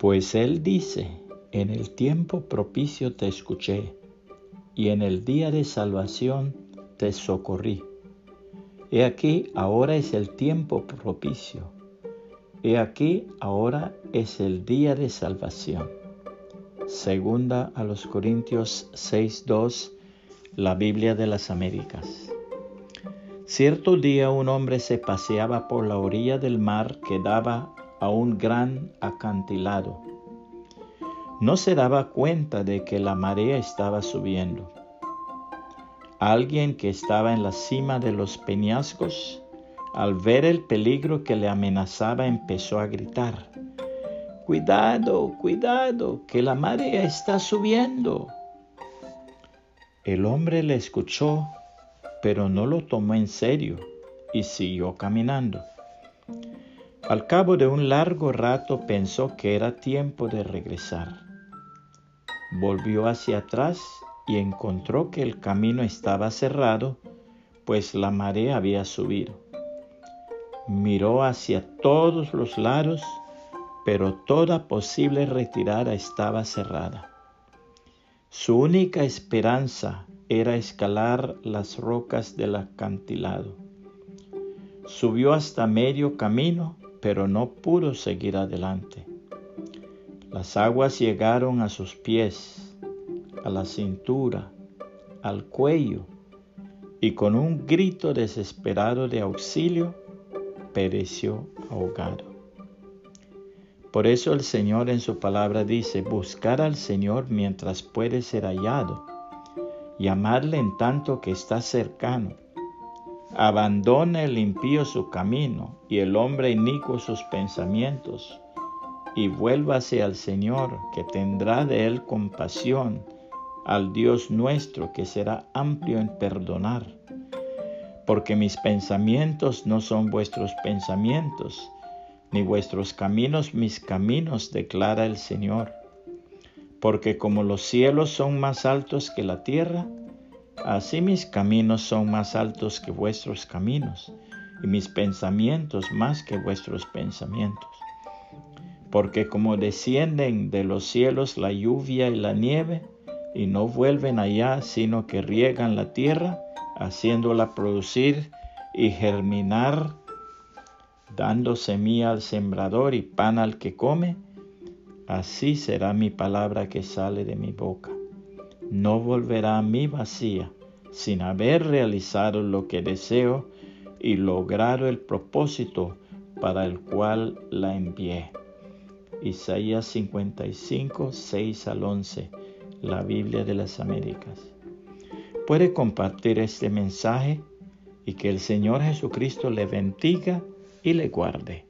Pues Él dice, en el tiempo propicio te escuché, y en el día de salvación te socorrí. He aquí, ahora es el tiempo propicio. He aquí, ahora es el día de salvación. Segunda a los Corintios 6.2, la Biblia de las Américas. Cierto día un hombre se paseaba por la orilla del mar que daba a un gran acantilado. No se daba cuenta de que la marea estaba subiendo. Alguien que estaba en la cima de los peñascos, al ver el peligro que le amenazaba, empezó a gritar, Cuidado, cuidado, que la marea está subiendo. El hombre le escuchó, pero no lo tomó en serio y siguió caminando. Al cabo de un largo rato pensó que era tiempo de regresar. Volvió hacia atrás y encontró que el camino estaba cerrado, pues la marea había subido. Miró hacia todos los lados, pero toda posible retirada estaba cerrada. Su única esperanza era escalar las rocas del acantilado. Subió hasta medio camino, pero no pudo seguir adelante. Las aguas llegaron a sus pies a la cintura, al cuello, y con un grito desesperado de auxilio, pereció ahogado. Por eso el Señor en su palabra dice, buscar al Señor mientras puede ser hallado, llamarle en tanto que está cercano. Abandona el impío su camino y el hombre inicuo sus pensamientos, y vuélvase al Señor, que tendrá de él compasión al Dios nuestro que será amplio en perdonar. Porque mis pensamientos no son vuestros pensamientos, ni vuestros caminos mis caminos, declara el Señor. Porque como los cielos son más altos que la tierra, así mis caminos son más altos que vuestros caminos, y mis pensamientos más que vuestros pensamientos. Porque como descienden de los cielos la lluvia y la nieve, y no vuelven allá, sino que riegan la tierra, haciéndola producir y germinar, dando semilla al sembrador y pan al que come, así será mi palabra que sale de mi boca. No volverá a mí vacía, sin haber realizado lo que deseo y logrado el propósito para el cual la envié. Isaías 55, 6 al 11 la Biblia de las Américas. Puede compartir este mensaje y que el Señor Jesucristo le bendiga y le guarde.